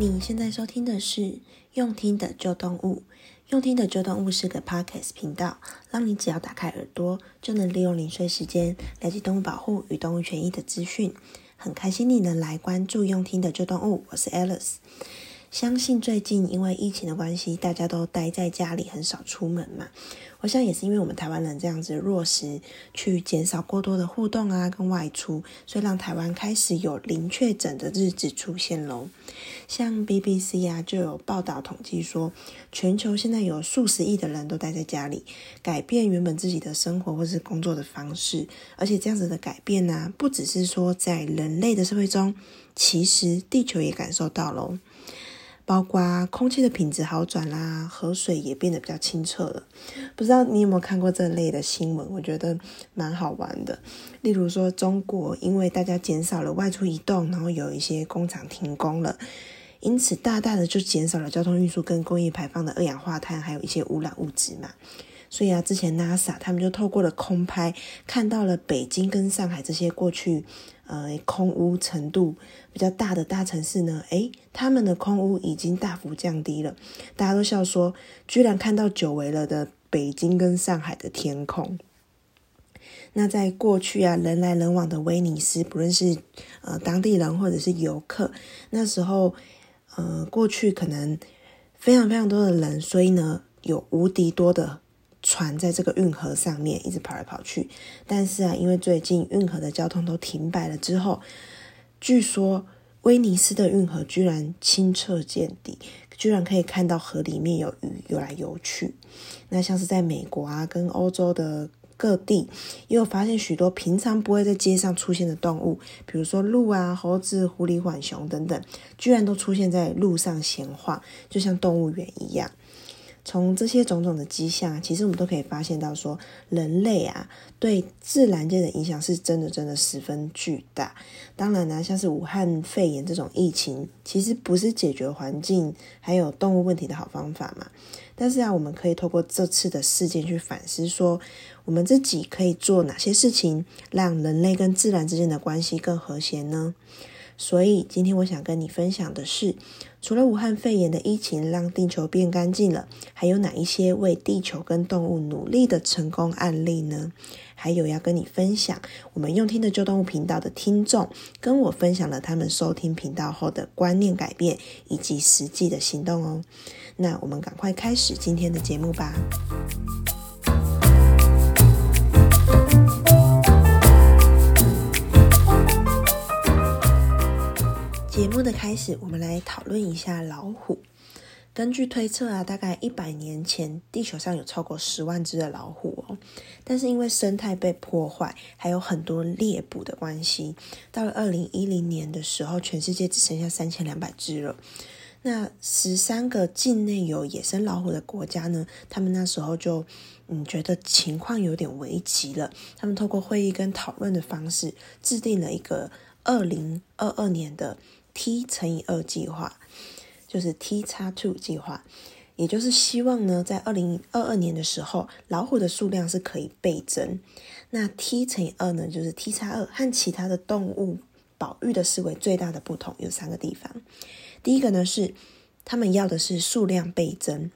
你现在收听的是用听的旧动物，用听的旧动物是个 podcast 频道，让你只要打开耳朵，就能利用零碎时间了解动物保护与动物权益的资讯。很开心你能来关注用听的旧动物，我是 Alice。相信最近因为疫情的关系，大家都待在家里，很少出门嘛。我想也是因为我们台湾人这样子落实去减少过多的互动啊，跟外出，所以让台湾开始有零确诊的日子出现喽。像 BBC 啊，就有报道统计说，全球现在有数十亿的人都待在家里，改变原本自己的生活或是工作的方式，而且这样子的改变呢、啊，不只是说在人类的社会中，其实地球也感受到喽。包括空气的品质好转啦，河水也变得比较清澈了。不知道你有没有看过这类的新闻？我觉得蛮好玩的。例如说，中国因为大家减少了外出移动，然后有一些工厂停工了，因此大大的就减少了交通运输跟工业排放的二氧化碳，还有一些污染物质嘛。所以啊，之前 NASA 他们就透过了空拍，看到了北京跟上海这些过去呃空污程度比较大的大城市呢，诶，他们的空屋已经大幅降低了。大家都笑说，居然看到久违了的北京跟上海的天空。那在过去啊，人来人往的威尼斯，不论是呃当地人或者是游客，那时候呃过去可能非常非常多的人，所以呢有无敌多的。船在这个运河上面一直跑来跑去，但是啊，因为最近运河的交通都停摆了之后，据说威尼斯的运河居然清澈见底，居然可以看到河里面有鱼游来游去。那像是在美国啊，跟欧洲的各地，也有发现许多平常不会在街上出现的动物，比如说鹿啊、猴子、狐狸、浣熊等等，居然都出现在路上闲晃，就像动物园一样。从这些种种的迹象，其实我们都可以发现到说，人类啊对自然界的影响是真的真的十分巨大。当然呢、像是武汉肺炎这种疫情，其实不是解决环境还有动物问题的好方法嘛。但是啊，我们可以透过这次的事件去反思，说我们自己可以做哪些事情，让人类跟自然之间的关系更和谐呢？所以今天我想跟你分享的是，除了武汉肺炎的疫情让地球变干净了，还有哪一些为地球跟动物努力的成功案例呢？还有要跟你分享，我们用听的旧动物频道的听众跟我分享了他们收听频道后的观念改变以及实际的行动哦。那我们赶快开始今天的节目吧。节目的开始，我们来讨论一下老虎。根据推测啊，大概一百年前，地球上有超过十万只的老虎哦。但是因为生态被破坏，还有很多猎捕的关系，到了二零一零年的时候，全世界只剩下三千两百只了。那十三个境内有野生老虎的国家呢，他们那时候就嗯觉得情况有点危急了。他们透过会议跟讨论的方式，制定了一个二零二二年的。T 乘以二计划，就是 T 叉 two 计划，也就是希望呢，在二零二二年的时候，老虎的数量是可以倍增。那 T 乘以二呢，就是 T 叉二和其他的动物保育的思维最大的不同有三个地方。第一个呢是，他们要的是数量倍增，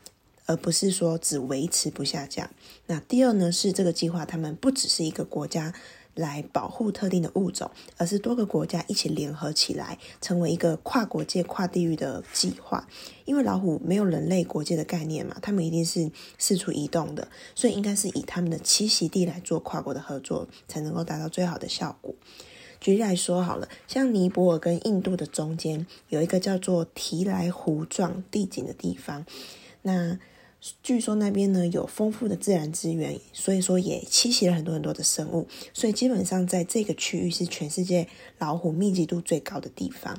而不是说只维持不下降。那第二呢是，这个计划他们不只是一个国家。来保护特定的物种，而是多个国家一起联合起来，成为一个跨国界、跨地域的计划。因为老虎没有人类国界的概念嘛，他们一定是四处移动的，所以应该是以他们的栖息地来做跨国的合作，才能够达到最好的效果。举例来说好了，像尼泊尔跟印度的中间有一个叫做提莱湖状地景的地方，那。据说那边呢有丰富的自然资源，所以说也栖息了很多很多的生物，所以基本上在这个区域是全世界老虎密集度最高的地方。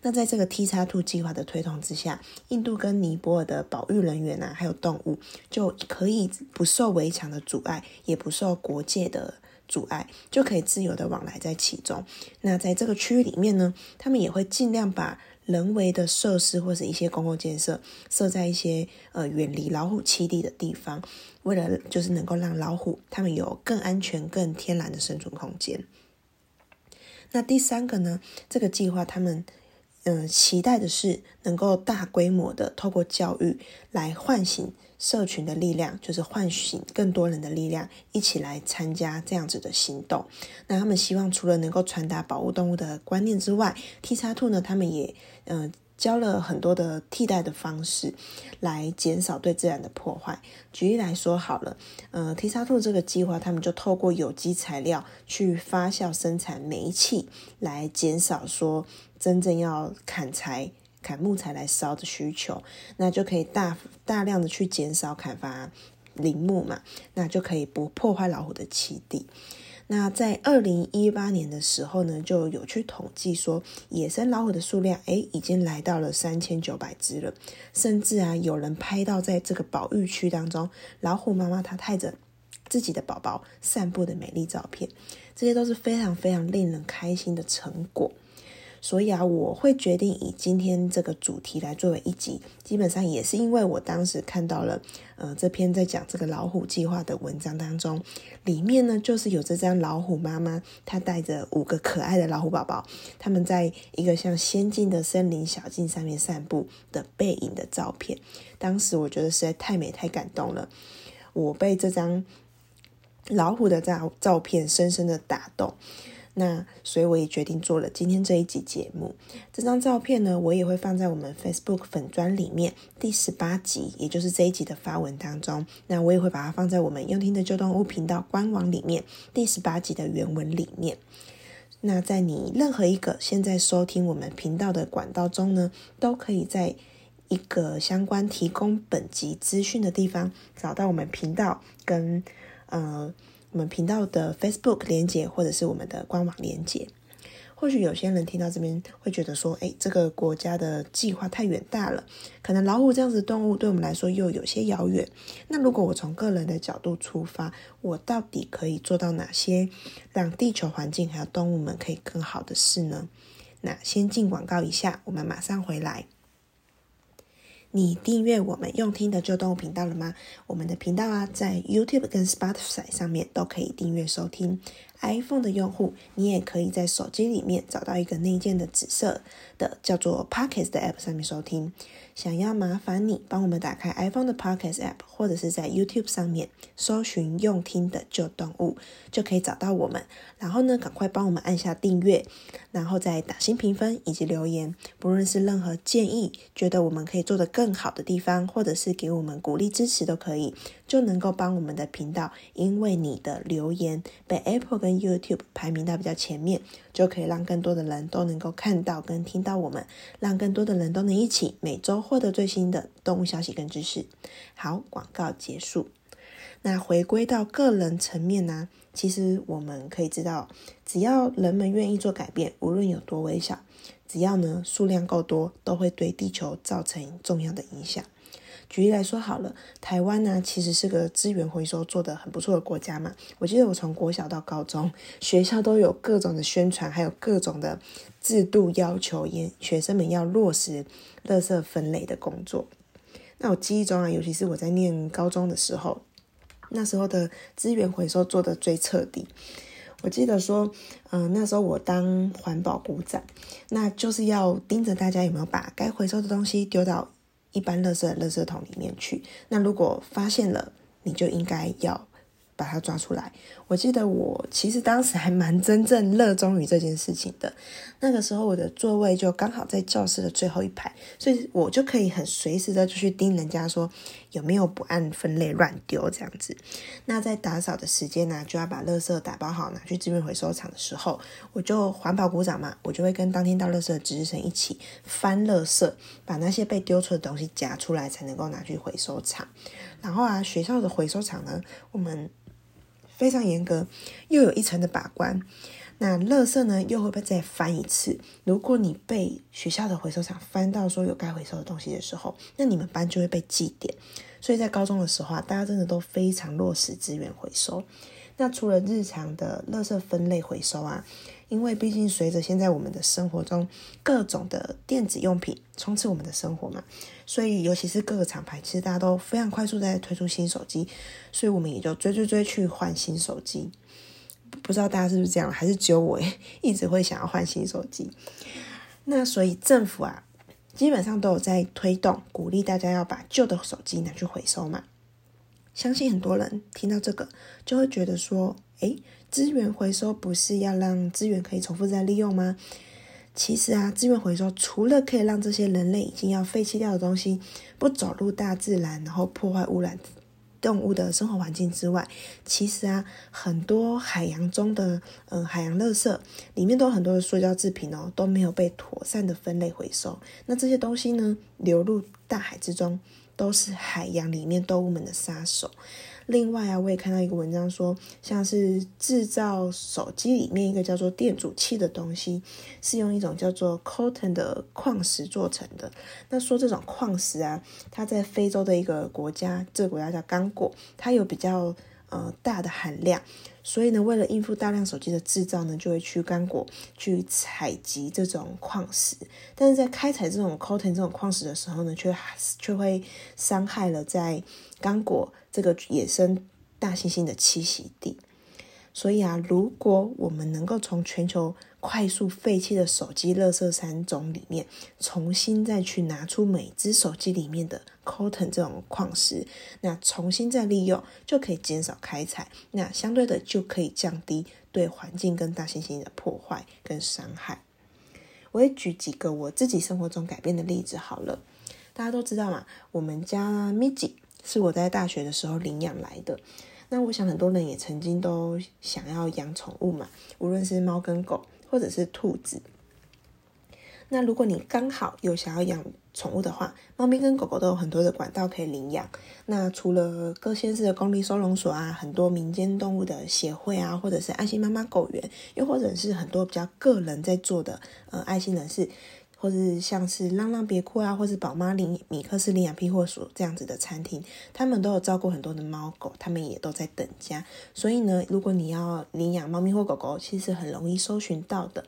那在这个 T 叉 Two 计划的推动之下，印度跟尼泊尔的保育人员啊，还有动物就可以不受围墙的阻碍，也不受国界的阻碍，就可以自由的往来在其中。那在这个区域里面呢，他们也会尽量把。人为的设施或者一些公共建设设在一些呃远离老虎栖地的地方，为了就是能够让老虎它们有更安全、更天然的生存空间。那第三个呢，这个计划他们嗯，期待的是能够大规模的透过教育来唤醒社群的力量，就是唤醒更多人的力量，一起来参加这样子的行动。那他们希望除了能够传达保护动物的观念之外，T 叉兔呢，他们也嗯。呃教了很多的替代的方式，来减少对自然的破坏。举例来说，好了，呃，T 叉兔这个计划，他们就透过有机材料去发酵生产煤气，来减少说真正要砍柴、砍木材来烧的需求，那就可以大大量的去减少砍伐林木嘛，那就可以不破坏老虎的栖地。那在二零一八年的时候呢，就有去统计说，野生老虎的数量，诶，已经来到了三千九百只了。甚至啊，有人拍到在这个保育区当中，老虎妈妈她带着自己的宝宝散步的美丽照片，这些都是非常非常令人开心的成果。所以啊，我会决定以今天这个主题来作为一集，基本上也是因为我当时看到了，呃，这篇在讲这个老虎计划的文章当中，里面呢就是有这张老虎妈妈，她带着五个可爱的老虎宝宝，他们在一个像仙境的森林小径上面散步的背影的照片。当时我觉得实在太美太感动了，我被这张老虎的照照片深深的打动。那所以我也决定做了今天这一集节目。这张照片呢，我也会放在我们 Facebook 粉专里面第十八集，也就是这一集的发文当中。那我也会把它放在我们用听的旧动物频道官网里面第十八集的原文里面。那在你任何一个现在收听我们频道的管道中呢，都可以在一个相关提供本集资讯的地方找到我们频道跟呃。我们频道的 Facebook 连结，或者是我们的官网连结，或许有些人听到这边会觉得说，哎，这个国家的计划太远大了，可能老虎这样子动物对我们来说又有些遥远。那如果我从个人的角度出发，我到底可以做到哪些让地球环境还有动物们可以更好的事呢？那先进广告一下，我们马上回来。你订阅我们用听的旧动物频道了吗？我们的频道啊，在 YouTube 跟 Spotify 上面都可以订阅收听。iPhone 的用户，你也可以在手机里面找到一个内建的紫色的叫做 Podcast 的 App 上面收听。想要麻烦你帮我们打开 iPhone 的 Podcast App，或者是在 YouTube 上面搜寻用听的旧动物，就可以找到我们。然后呢，赶快帮我们按下订阅，然后再打新评分以及留言，不论是任何建议，觉得我们可以做得更好的地方，或者是给我们鼓励支持都可以，就能够帮我们的频道，因为你的留言被 Apple 跟 YouTube 排名到比较前面，就可以让更多的人都能够看到跟听到我们，让更多的人都能一起每周获得最新的动物消息跟知识。好，广告结束。那回归到个人层面呢，其实我们可以知道，只要人们愿意做改变，无论有多微小，只要呢数量够多，都会对地球造成重要的影响。举例来说好了，台湾呢其实是个资源回收做得很不错的国家嘛。我记得我从国小到高中，学校都有各种的宣传，还有各种的制度要求，也学生们要落实垃圾分类的工作。那我记忆中啊，尤其是我在念高中的时候，那时候的资源回收做得最彻底。我记得说，嗯、那时候我当环保股长，那就是要盯着大家有没有把该回收的东西丢到。一般乐色的垃圾桶里面去。那如果发现了，你就应该要把它抓出来。我记得我其实当时还蛮真正热衷于这件事情的。那个时候我的座位就刚好在教室的最后一排，所以我就可以很随时的就去盯人家说有没有不按分类乱丢这样子。那在打扫的时间呢、就要把垃圾打包好拿去资源回收场的时候，我就环保鼓掌嘛，我就会跟当天到垃圾的值日生一起翻垃圾，把那些被丢出的东西夹出来，才能够拿去回收场。然后啊，学校的回收场呢，我们。非常严格，又有一层的把关。那垃圾呢，又会不会再翻一次？如果你被学校的回收场翻到说有该回收的东西的时候，那你们班就会被记点。所以在高中的时候啊，大家真的都非常落实资源回收。那除了日常的垃圾分类回收啊。因为毕竟随着现在我们的生活中各种的电子用品充斥我们的生活嘛，所以尤其是各个厂牌，其实大家都非常快速在推出新手机，所以我们也就追追追去换新手机。不知道大家是不是这样，还是只有我 一直会想要换新手机？那所以政府啊，基本上都有在推动，鼓励大家要把旧的手机拿去回收嘛。相信很多人听到这个，就会觉得说，诶，资源回收不是要让资源可以重复再利用吗？其实啊，资源回收除了可以让这些人类已经要废弃掉的东西不走入大自然，然后破坏污染动物的生活环境之外，其实啊，很多海洋中的呃海洋垃圾里面都有很多的塑胶制品哦，都没有被妥善的分类回收。那这些东西呢，流入大海之中，都是海洋里面动物们的杀手。另外啊，我也看到一个文章说，像是制造手机里面一个叫做电阻器的东西，是用一种叫做 cotton 的矿石做成的。那说这种矿石啊，它在非洲的一个国家，这个国家叫刚果，它有比较呃大的含量，所以呢，为了应付大量手机的制造呢，就会去刚果去采集这种矿石。但是在开采这种 coltan 这种矿石的时候呢，却却会伤害了在刚果。这个野生大猩猩的栖息地，所以啊，如果我们能够从全球快速废弃的手机垃圾山种里面，重新再去拿出每只手机里面的 cotton 这种矿石，那重新再利用，就可以减少开采，那相对的就可以降低对环境跟大猩猩的破坏跟伤害。我也举几个我自己生活中改变的例子好了，大家都知道嘛，我们家咪吉。是我在大学的时候领养来的。那我想很多人也曾经都想要养宠物嘛，无论是猫跟狗，或者是兔子。那如果你刚好有想要养宠物的话，猫咪跟狗狗都有很多的管道可以领养。那除了各县市的公立收容所啊，很多民间动物的协会啊，或者是爱心妈妈狗园，又或者是很多比较个人在做的呃爱心人士。或是像是浪浪别哭啊，或是宝妈领米克斯领养庇护所这样子的餐厅，他们都有照顾很多的猫狗，他们也都在等家。所以呢，如果你要领养猫咪或狗狗，其实很容易搜寻到的。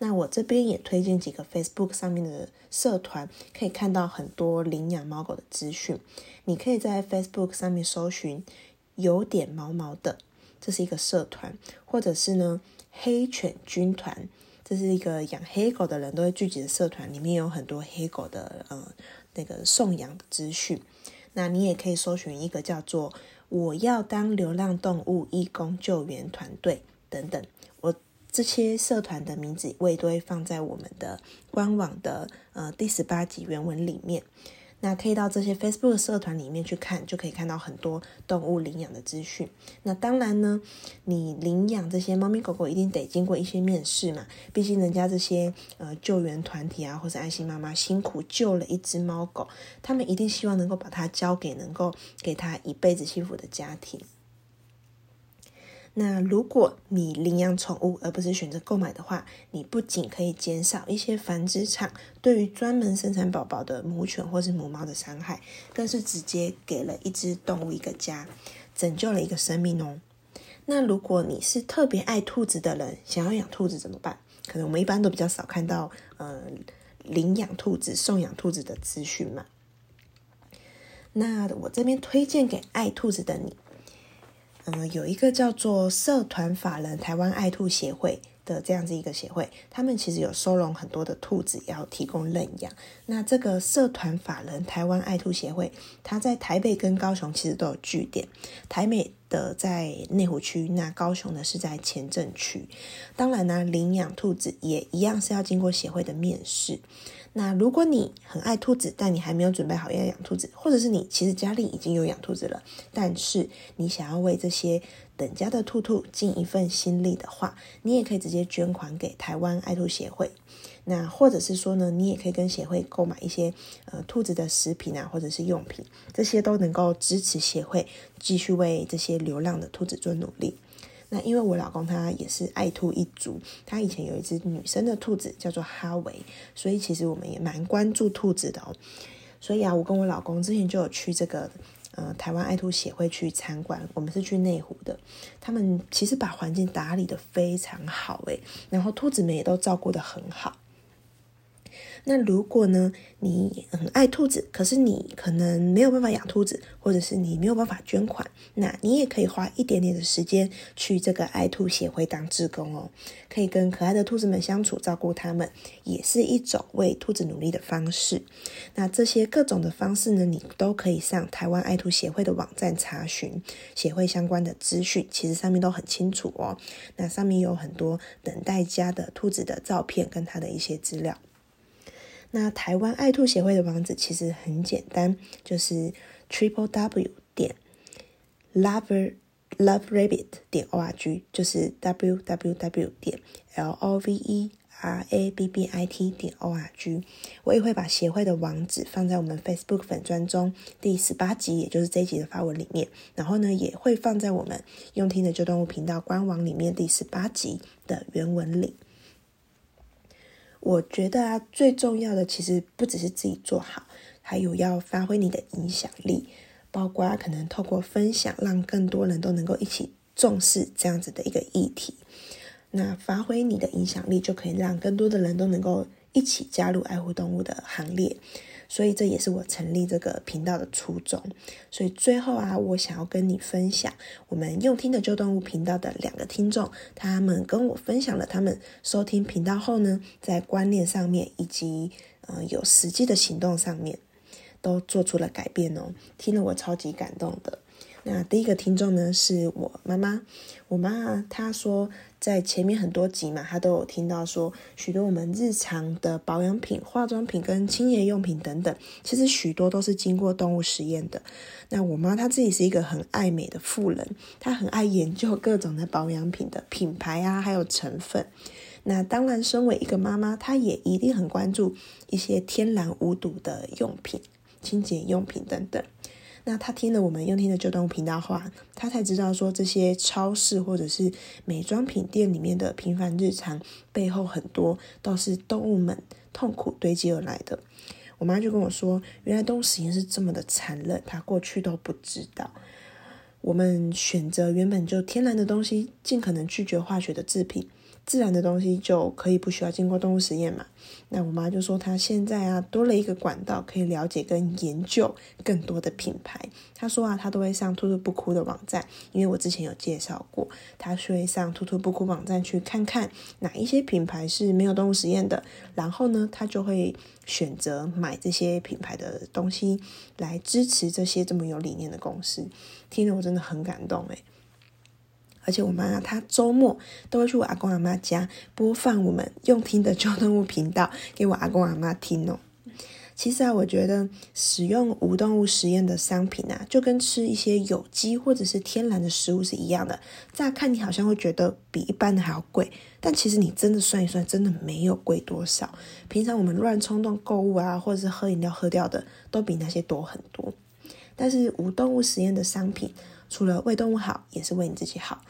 那我这边也推荐几个 Facebook 上面的社团，可以看到很多领养猫狗的资讯。你可以在 Facebook 上面搜寻“有点毛毛的”，这是一个社团，或者是呢黑犬军团。这是一个养黑狗的人都会聚集的社团，里面有很多黑狗的呃那个送养的资讯。那你也可以搜寻一个叫做“我要当流浪动物义工救援团队”等等。我这些社团的名字我也都会放在我们的官网的呃第十八集原文里面。那可以到这些 Facebook 社团里面去看，就可以看到很多动物领养的资讯。那当然呢，你领养这些猫咪狗狗一定得经过一些面试嘛，毕竟人家这些呃救援团体啊，或者爱心妈妈辛苦救了一只猫狗，他们一定希望能够把它交给能够给他一辈子幸福的家庭。那如果你领养宠物而不是选择购买的话，你不仅可以减少一些繁殖场对于专门生产宝宝的母犬或是母猫的伤害，更是直接给了一只动物一个家，拯救了一个生命哦。那如果你是特别爱兔子的人，想要养兔子怎么办？可能我们一般都比较少看到，呃，领养兔子、送养兔子的资讯嘛。那我这边推荐给爱兔子的你。嗯，有一个叫做社团法人台湾爱兔协会的这样子一个协会，他们其实有收容很多的兔子，要提供认养。那这个社团法人台湾爱兔协会，它在台北跟高雄其实都有据点，台北的在内湖区，那高雄的是在前镇区。当然呢，领养兔子也一样是要经过协会的面试。那如果你很爱兔子，但你还没有准备好要养兔子，或者是你其实家里已经有养兔子了，但是你想要为这些等家的兔兔尽一份心力的话，你也可以直接捐款给台湾爱兔协会。那或者是说呢，你也可以跟协会购买一些呃兔子的食品啊，或者是用品，这些都能够支持协会继续为这些流浪的兔子做努力。那因为我老公他也是爱兔一族，他以前有一只女生的兔子叫做哈维，所以其实我们也蛮关注兔子的哦。所以啊，我跟我老公之前就有去这个呃台湾爱兔协会去参观，我们是去内湖的，他们其实把环境打理的非常好诶，然后兔子们也都照顾的很好。那如果呢，你很爱兔子，可是你可能没有办法养兔子，或者是你没有办法捐款，那你也可以花一点点的时间去这个爱兔协会当志工哦，可以跟可爱的兔子们相处，照顾它们，也是一种为兔子努力的方式。那这些各种的方式呢，你都可以上台湾爱兔协会的网站查询协会相关的资讯，其实上面都很清楚哦。那上面有很多等待家的兔子的照片跟它的一些资料。那台湾爱兔协会的网址其实很简单，就是 triple w 点 lover love rabbit 点 org，就是 w w w 点 l o v e r a b b i t 点 org。我也会把协会的网址放在我们 Facebook 粉专中第十八集，也就是这一集的发文里面。然后呢，也会放在我们用听的旧动物频道官网里面第十八集的原文里。我觉得啊，最重要的其实不只是自己做好，还有要发挥你的影响力，包括可能透过分享，让更多人都能够一起重视这样子的一个议题。那发挥你的影响力，就可以让更多的人都能够一起加入爱护动物的行列。所以这也是我成立这个频道的初衷。所以最后啊，我想要跟你分享，我们用听的旧动物频道的两个听众，他们跟我分享了他们收听频道后呢，在观念上面以及嗯有实际的行动上面，都做出了改变哦。听了我超级感动的。那第一个听众呢，是我妈妈。我妈她说，在前面很多集嘛，她都有听到说，许多我们日常的保养品、化妆品跟清洁用品等等，其实许多都是经过动物实验的。那我妈她自己是一个很爱美的妇人，她很爱研究各种的保养品的品牌啊，还有成分。那当然，身为一个妈妈，她也一定很关注一些天然无毒的用品、清洁用品等等。那他听了我们用听的旧动物频道话，他才知道说，这些超市或者是美妆品店里面的平凡日常背后，很多都是动物们痛苦堆积而来的。我妈就跟我说，原来动物实验是这么的残忍，她过去都不知道。我们选择原本就天然的东西，尽可能拒绝化学的制品。自然的东西就可以不需要经过动物实验嘛？那我妈就说她现在啊多了一个管道，可以了解跟研究更多的品牌。她说啊，她都会上兔兔不哭的网站，因为我之前有介绍过，她会上兔兔不哭网站去看看哪一些品牌是没有动物实验的，然后呢，她就会选择买这些品牌的东西来支持这些这么有理念的公司。听了我真的很感动诶。而且我妈她周末都会去我阿公阿妈家播放我们用听的旧动物频道给我阿公阿妈听哦。其实啊，我觉得使用无动物实验的商品啊，就跟吃一些有机或者是天然的食物是一样的。乍看你好像会觉得比一般的还要贵，但其实你真的算一算，真的没有贵多少。平常我们乱冲动购物啊，或者是喝饮料喝掉的，都比那些多很多。但是无动物实验的商品，除了为动物好，也是为你自己好。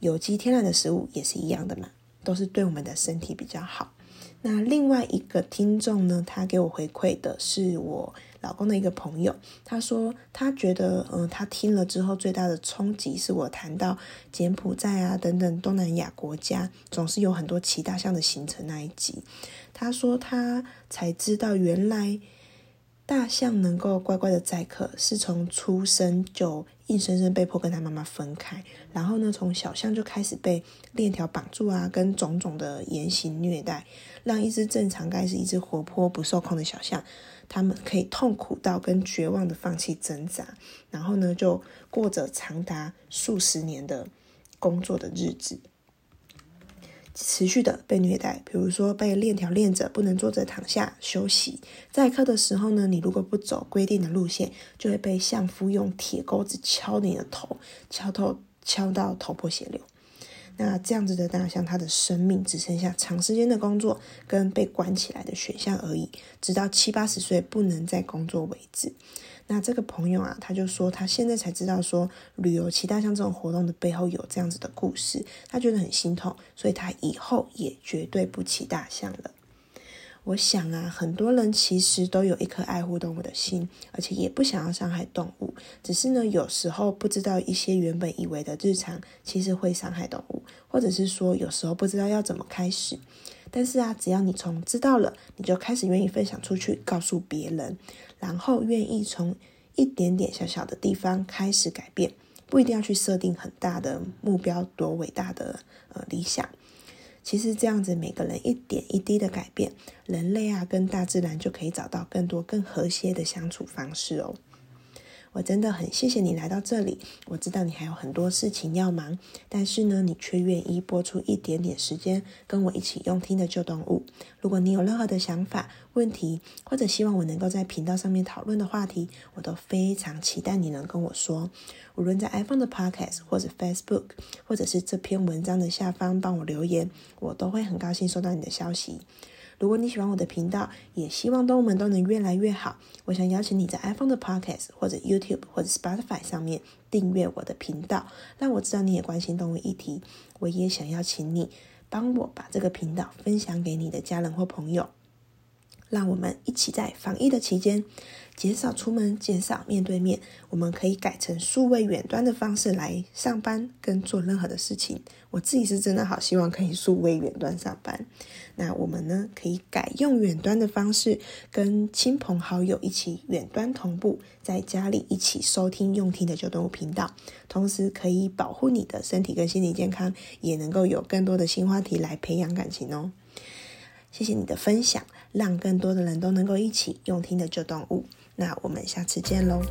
有机天然的食物也是一样的嘛，都是对我们的身体比较好。那另外一个听众呢，他给我回馈的是我老公的一个朋友，他说他觉得，嗯，他听了之后最大的冲击是我谈到柬埔寨啊等等东南亚国家总是有很多骑大象的行程那一集，他说他才知道原来。大象能够乖乖的载客，是从出生就硬生生被迫跟他妈妈分开，然后呢，从小象就开始被链条绑住啊，跟种种的言行虐待，让一只正常该是一只活泼不受控的小象，他们可以痛苦到跟绝望的放弃挣扎，然后呢，就过着长达数十年的工作的日子。持续的被虐待，比如说被链条链着，不能坐着躺下休息。载客的时候呢，你如果不走规定的路线，就会被相夫用铁钩子敲你的头，敲头敲到头破血流。那这样子的大象，它的生命只剩下长时间的工作跟被关起来的选项而已，直到七八十岁不能再工作为止。那这个朋友啊，他就说他现在才知道说旅游骑大象这种活动的背后有这样子的故事，他觉得很心痛，所以他以后也绝对不骑大象了。我想啊，很多人其实都有一颗爱护动物的心，而且也不想要伤害动物，只是呢，有时候不知道一些原本以为的日常，其实会伤害动物，或者是说有时候不知道要怎么开始。但是啊，只要你从知道了，你就开始愿意分享出去，告诉别人，然后愿意从一点点小小的地方开始改变，不一定要去设定很大的目标，多伟大的呃理想。其实这样子，每个人一点一滴的改变，人类啊跟大自然就可以找到更多更和谐的相处方式哦。我真的很谢谢你来到这里。我知道你还有很多事情要忙，但是呢，你却愿意拨出一点点时间跟我一起用听的旧动物。如果你有任何的想法、问题，或者希望我能够在频道上面讨论的话题，我都非常期待你能跟我说。无论在 iPhone 的 Podcast 或者 Facebook，或者是这篇文章的下方帮我留言，我都会很高兴收到你的消息。如果你喜欢我的频道，也希望动物们都能越来越好。我想邀请你在 iPhone 的 Podcast 或者 YouTube 或者 Spotify 上面订阅我的频道，让我知道你也关心动物议题。我也想邀请你帮我把这个频道分享给你的家人或朋友。让我们一起在防疫的期间，减少出门，减少面对面。我们可以改成数位远端的方式来上班跟做任何的事情。我自己是真的好希望可以数位远端上班。那我们呢，可以改用远端的方式，跟亲朋好友一起远端同步，在家里一起收听用听的旧动物频道，同时可以保护你的身体跟心理健康，也能够有更多的新话题来培养感情哦。谢谢你的分享，让更多的人都能够一起用听的旧动物。那我们下次见喽。